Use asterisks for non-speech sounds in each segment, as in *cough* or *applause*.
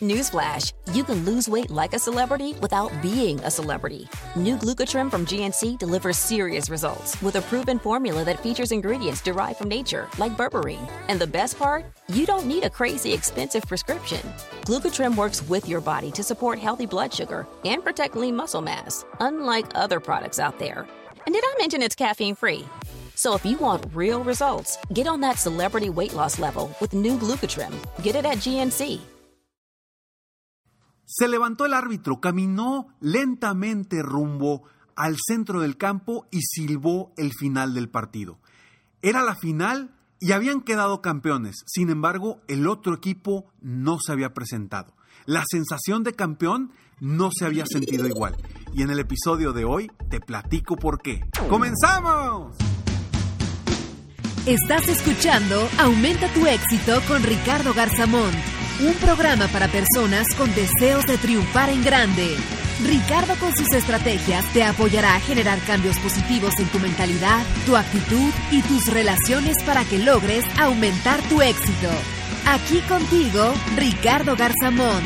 Newsflash you can lose weight like a celebrity without being a celebrity. New Glucotrim from GNC delivers serious results with a proven formula that features ingredients derived from nature, like berberine. And the best part? You don't need a crazy expensive prescription. Glucotrim works with your body to support healthy blood sugar and protect lean muscle mass, unlike other products out there. And did I mention it's caffeine free? So if you want real results, get on that celebrity weight loss level with new Glucotrim. Get it at GNC. Se levantó el árbitro, caminó lentamente rumbo al centro del campo y silbó el final del partido. Era la final y habían quedado campeones. Sin embargo, el otro equipo no se había presentado. La sensación de campeón no se había sentido igual. Y en el episodio de hoy te platico por qué. ¡Comenzamos! Estás escuchando Aumenta tu éxito con Ricardo Garzamón un programa para personas con deseos de triunfar en grande. Ricardo con sus estrategias te apoyará a generar cambios positivos en tu mentalidad, tu actitud y tus relaciones para que logres aumentar tu éxito. Aquí contigo, Ricardo Garzamón.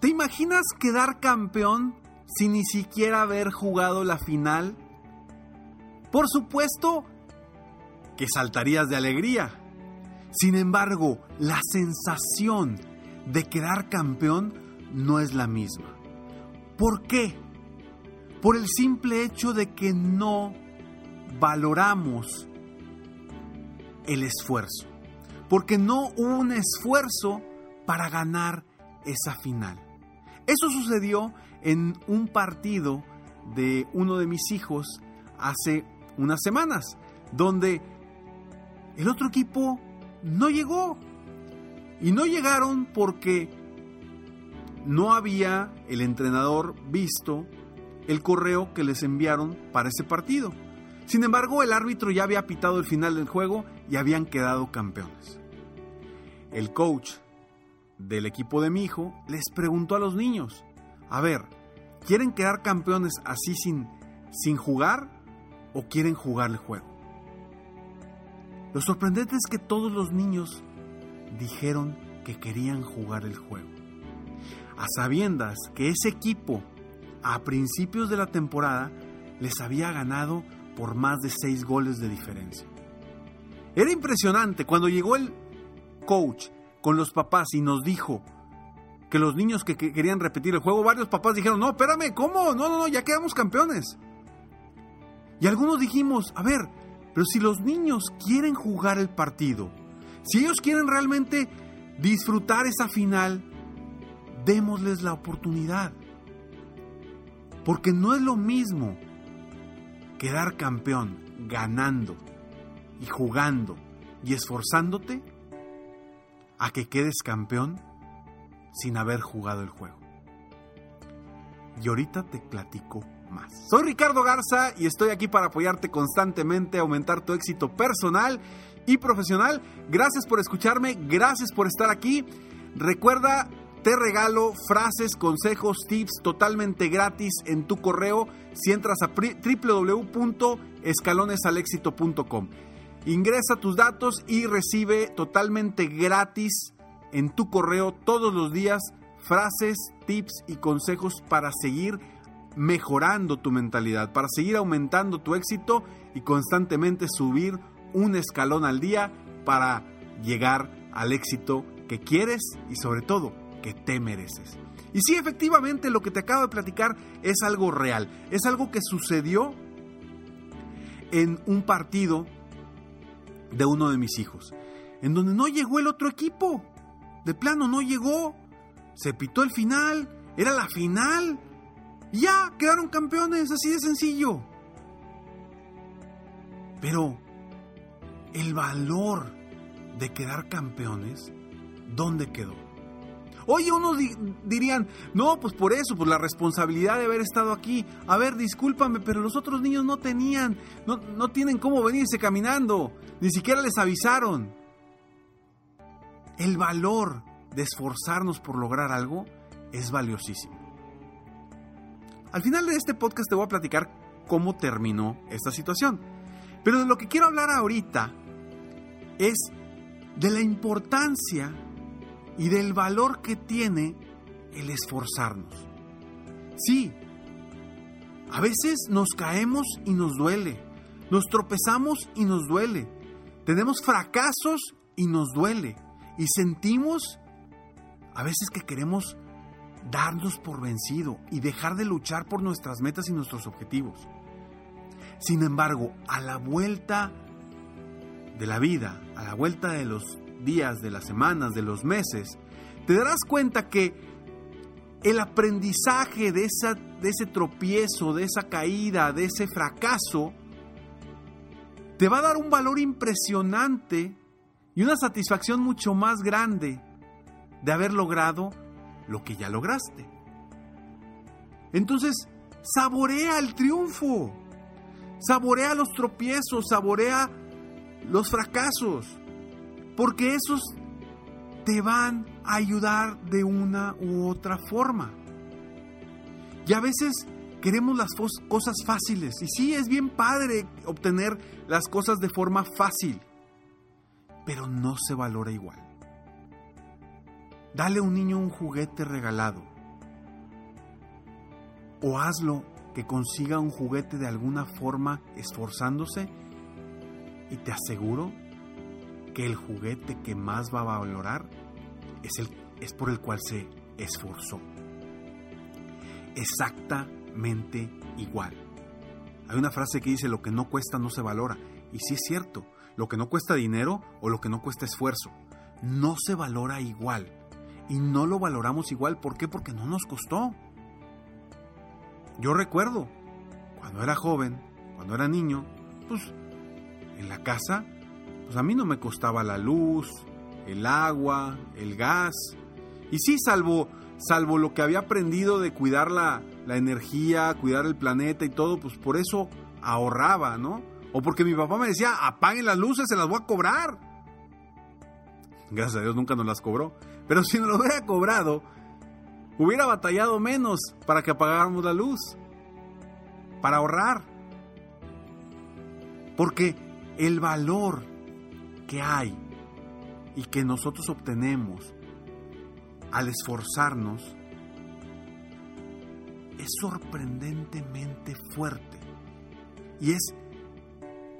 ¿Te imaginas quedar campeón sin ni siquiera haber jugado la final? Por supuesto que saltarías de alegría. Sin embargo, la sensación de quedar campeón no es la misma. ¿Por qué? Por el simple hecho de que no valoramos el esfuerzo. Porque no hubo un esfuerzo para ganar esa final. Eso sucedió en un partido de uno de mis hijos hace unas semanas, donde el otro equipo no llegó. Y no llegaron porque no había el entrenador visto el correo que les enviaron para ese partido. Sin embargo, el árbitro ya había pitado el final del juego y habían quedado campeones. El coach del equipo de mi hijo les preguntó a los niños, a ver, ¿quieren quedar campeones así sin, sin jugar o quieren jugar el juego? Lo sorprendente es que todos los niños dijeron que querían jugar el juego. A sabiendas que ese equipo a principios de la temporada les había ganado por más de seis goles de diferencia. Era impresionante cuando llegó el coach con los papás y nos dijo que los niños que, querían repetir el juego, varios papás dijeron, no, espérame, ¿cómo? No, no, no, ya quedamos campeones. Y algunos dijimos, a ver, pero si los niños quieren jugar el partido, si ellos quieren realmente disfrutar esa final, démosles la oportunidad. Porque no es lo mismo quedar campeón ganando y jugando y esforzándote a que quedes campeón sin haber jugado el juego. Y ahorita te platico Soy Ricardo Garza y estoy aquí para apoyarte constantemente, aumentar tu éxito personal y profesional. Gracias por escucharme, gracias por estar aquí. Recuerda, te regalo frases, consejos, tips totalmente gratis en tu correo si entras a www.escalonesalexito.com. Ingresa tus datos y recibe totalmente gratis en tu correo todos los días frases, tips y consejos para seguir mejorando tu mentalidad, para seguir aumentando tu éxito y constantemente subir un escalón al día para llegar al éxito que quieres y sobre todo que te mereces. Y sí, efectivamente, lo que te acabo de platicar es algo real, es algo que sucedió en un partido de uno de mis hijos, en donde no llegó el otro equipo, de plano no llegó, se pitó el final, era la final, ya, quedaron campeones, así de sencillo. Pero el valor de quedar campeones, ¿dónde quedó? Oye, unos dirían, no, pues por eso, por la responsabilidad de haber estado aquí. A ver, discúlpame, pero los otros niños no tenían, no, no tienen cómo venirse caminando, ni siquiera les avisaron. El valor de esforzarnos por lograr algo es valiosísimo. Al final de este podcast te voy a platicar cómo terminó esta situación. Pero de lo que quiero hablar ahorita es de la importancia y del valor que tiene el esforzarnos. Sí, a veces nos caemos y nos duele, nos tropezamos y nos duele, tenemos fracasos y nos duele, y sentimos a veces que queremos darnos por vencido y dejar de luchar por nuestras metas y nuestros objetivos. Sin embargo, a la vuelta de la vida, a la vuelta de los días, de las semanas, de los meses, te darás cuenta que el aprendizaje de, esa, de ese tropiezo, de esa caída, de ese fracaso, te va a dar un valor impresionante y una satisfacción mucho más grande de haber logrado lo que ya lograste. Entonces, saborea el triunfo, saborea los tropiezos, saborea los fracasos, porque esos te van a ayudar de una u otra forma. Y a veces queremos las cosas fáciles, y sí, es bien padre obtener las cosas de forma fácil, pero no se valora igual. Dale a un niño un juguete regalado. O hazlo que consiga un juguete de alguna forma esforzándose y te aseguro que el juguete que más va a valorar es, el, es por el cual se esforzó. Exactamente igual. Hay una frase que dice lo que no cuesta no se valora. Y sí es cierto, lo que no cuesta dinero o lo que no cuesta esfuerzo, no se valora igual. Y no lo valoramos igual. ¿Por qué? Porque no nos costó. Yo recuerdo, cuando era joven, cuando era niño, pues en la casa, pues a mí no me costaba la luz, el agua, el gas. Y sí, salvo, salvo lo que había aprendido de cuidar la, la energía, cuidar el planeta y todo, pues por eso ahorraba, ¿no? O porque mi papá me decía, apaguen las luces, se las voy a cobrar. Gracias a Dios nunca nos las cobró. Pero si nos lo hubiera cobrado, hubiera batallado menos para que apagáramos la luz. Para ahorrar. Porque el valor que hay y que nosotros obtenemos al esforzarnos es sorprendentemente fuerte. Y es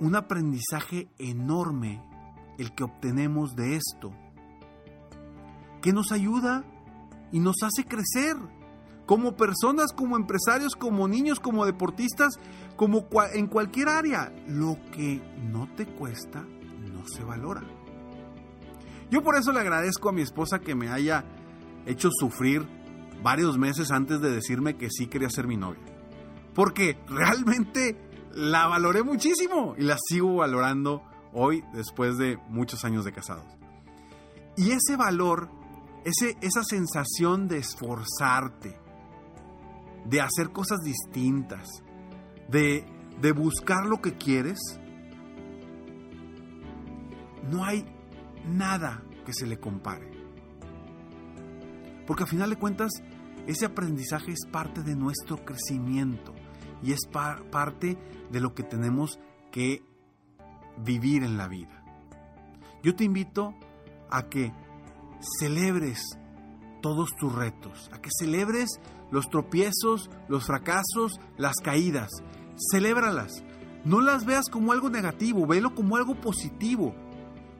un aprendizaje enorme el que obtenemos de esto, que nos ayuda y nos hace crecer como personas, como empresarios, como niños, como deportistas, como en cualquier área. Lo que no te cuesta no se valora. Yo por eso le agradezco a mi esposa que me haya hecho sufrir varios meses antes de decirme que sí quería ser mi novia. Porque realmente la valoré muchísimo y la sigo valorando hoy después de muchos años de casados. Y ese valor, ese, esa sensación de esforzarte, de hacer cosas distintas, de, de buscar lo que quieres, no hay nada que se le compare. Porque a final de cuentas, ese aprendizaje es parte de nuestro crecimiento y es parte de lo que tenemos que vivir en la vida. Yo te invito a que celebres todos tus retos, a que celebres los tropiezos, los fracasos, las caídas. Celébralas. No las veas como algo negativo, velo como algo positivo.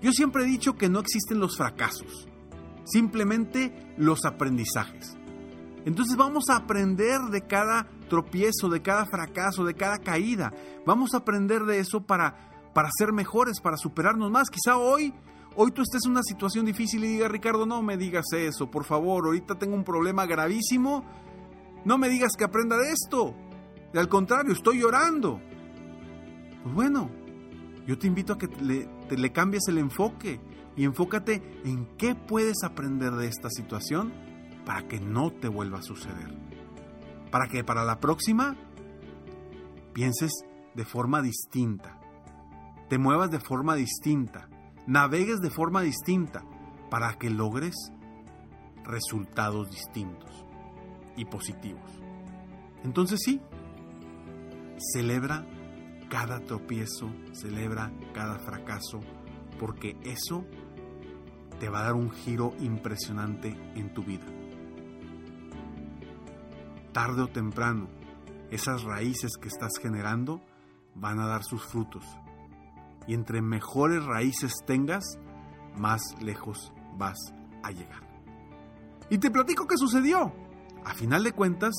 Yo siempre he dicho que no existen los fracasos, simplemente los aprendizajes. Entonces vamos a aprender de cada tropiezo, de cada fracaso, de cada caída. Vamos a aprender de eso para, para ser mejores, para superarnos más. Quizá hoy, hoy tú estés en una situación difícil y digas, Ricardo, no me digas eso, por favor, ahorita tengo un problema gravísimo. No me digas que aprenda de esto. Al contrario, estoy llorando. Pues bueno, yo te invito a que le, le cambies el enfoque y enfócate en qué puedes aprender de esta situación para que no te vuelva a suceder. Para que para la próxima pienses de forma distinta, te muevas de forma distinta, navegues de forma distinta, para que logres resultados distintos y positivos. Entonces sí, celebra cada tropiezo, celebra cada fracaso, porque eso te va a dar un giro impresionante en tu vida. Tarde o temprano, esas raíces que estás generando van a dar sus frutos. Y entre mejores raíces tengas, más lejos vas a llegar. Y te platico qué sucedió. A final de cuentas,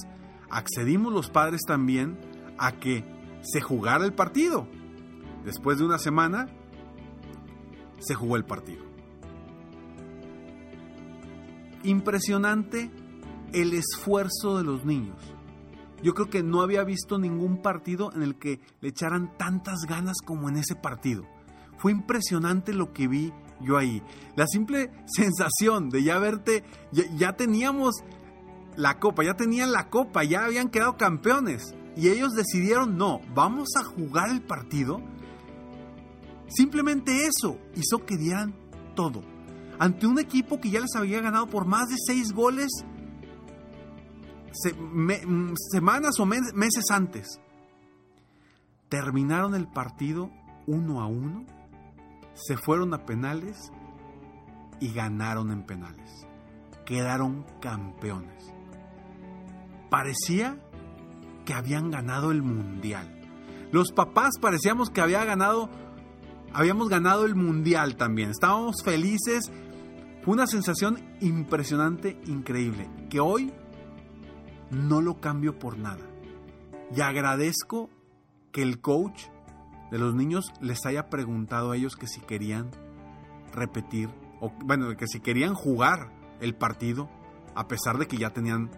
accedimos los padres también a que se jugara el partido. Después de una semana, se jugó el partido. Impresionante el esfuerzo de los niños. Yo creo que no había visto ningún partido en el que le echaran tantas ganas como en ese partido. Fue impresionante lo que vi yo ahí. La simple *laughs* sensación de ya verte, ya, teníamos la copa, ya tenían la copa, ya habían quedado campeones. Y ellos decidieron, no, vamos a jugar el partido. Simplemente eso hizo que dieran todo. Ante un equipo que ya les había ganado por más de seis goles mm, semanas o meses antes. Terminaron el partido uno a uno, se fueron a penales y ganaron en penales. Quedaron campeones. Parecía que habían ganado el mundial. Los papás parecíamos que había ganado, habíamos ganado el mundial también. Estábamos felices. Fue una sensación impresionante, increíble, que hoy no lo cambio por nada. Y agradezco que el coach de los niños les haya preguntado a ellos que si querían repetir, o bueno, que si querían jugar el partido, a pesar de que ya tenían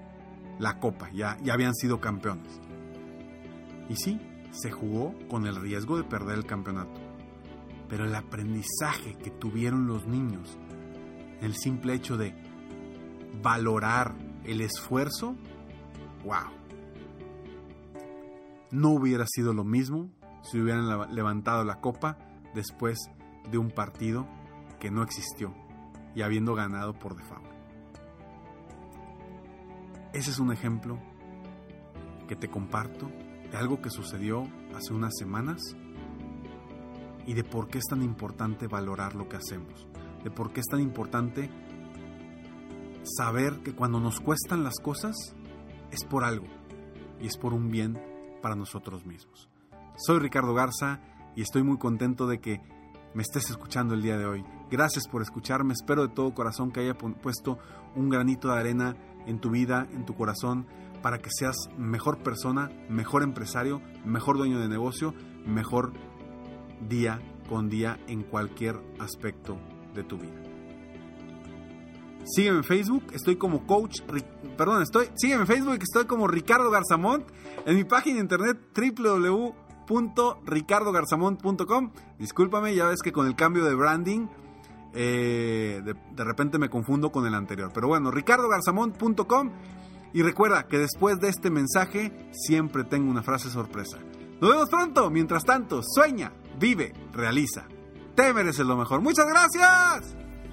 la copa, ya, ya habían sido campeones. Y sí, se jugó con el riesgo de perder el campeonato. Pero el aprendizaje que tuvieron los niños, el simple hecho de valorar el esfuerzo, wow. No hubiera sido lo mismo si hubieran levantado la copa después de un partido que no existió y habiendo ganado por default. Ese es un ejemplo que te comparto de algo que sucedió hace unas semanas y de por qué es tan importante valorar lo que hacemos, de por qué es tan importante saber que cuando nos cuestan las cosas es por algo y es por un bien para nosotros mismos. Soy Ricardo Garza y estoy muy contento de que me estés escuchando el día de hoy. Gracias por escucharme, espero de todo corazón que haya puesto un granito de arena en tu vida, en tu corazón, para que seas mejor persona, mejor empresario, mejor dueño de negocio, mejor día con día en cualquier aspecto de tu vida. Sígueme en Facebook, estoy como coach, perdón, estoy, sígueme en Facebook, estoy como Ricardo Garzamont, en mi página de internet www.ricardogarzamont.com. Discúlpame, ya ves que con el cambio de branding eh, de, repente me confundo con el anterior. Pero bueno, ricardogarzamont.com y recuerda que después de este mensaje siempre tengo una frase sorpresa. Nos vemos pronto. Mientras tanto, sueña, vive, realiza. Te mereces lo mejor. Muchas gracias.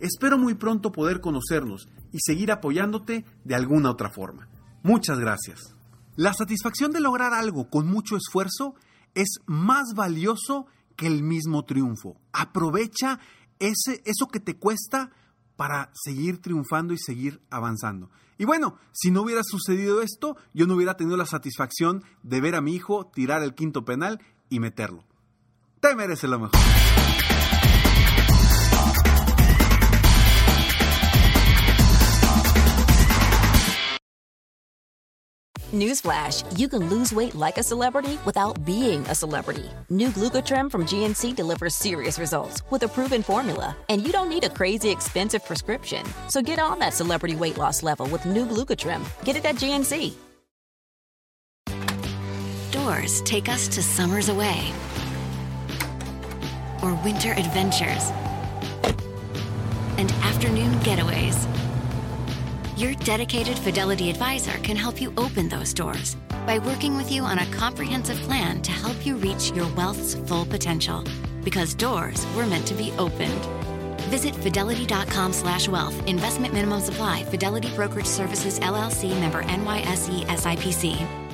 Espero muy pronto poder conocernos y seguir apoyándote de alguna otra forma. Muchas gracias. La satisfacción de lograr algo con mucho esfuerzo es más valioso que el mismo triunfo. Aprovecha ese, eso que te cuesta para seguir triunfando y seguir avanzando. Y bueno, si no hubiera sucedido esto, yo no hubiera tenido la satisfacción de ver a mi hijo tirar el quinto penal y meterlo. Te merece lo mejor. Newsflash, you can lose weight like a celebrity without being a celebrity. New Glucotrim from GNC delivers serious results with a proven formula, and you don't need a crazy expensive prescription. So get on that celebrity weight loss level with new Glucotrim. Get it at GNC. Doors take us to summers away or winter adventures and afternoon getaways your dedicated Fidelity advisor can help you open those doors by working with you on a comprehensive plan to help you reach your wealth's full potential. Because doors were meant to be opened. Visit fidelity.com slash wealth. Investment minimum supply. Fidelity Brokerage Services LLC member NYSE SIPC.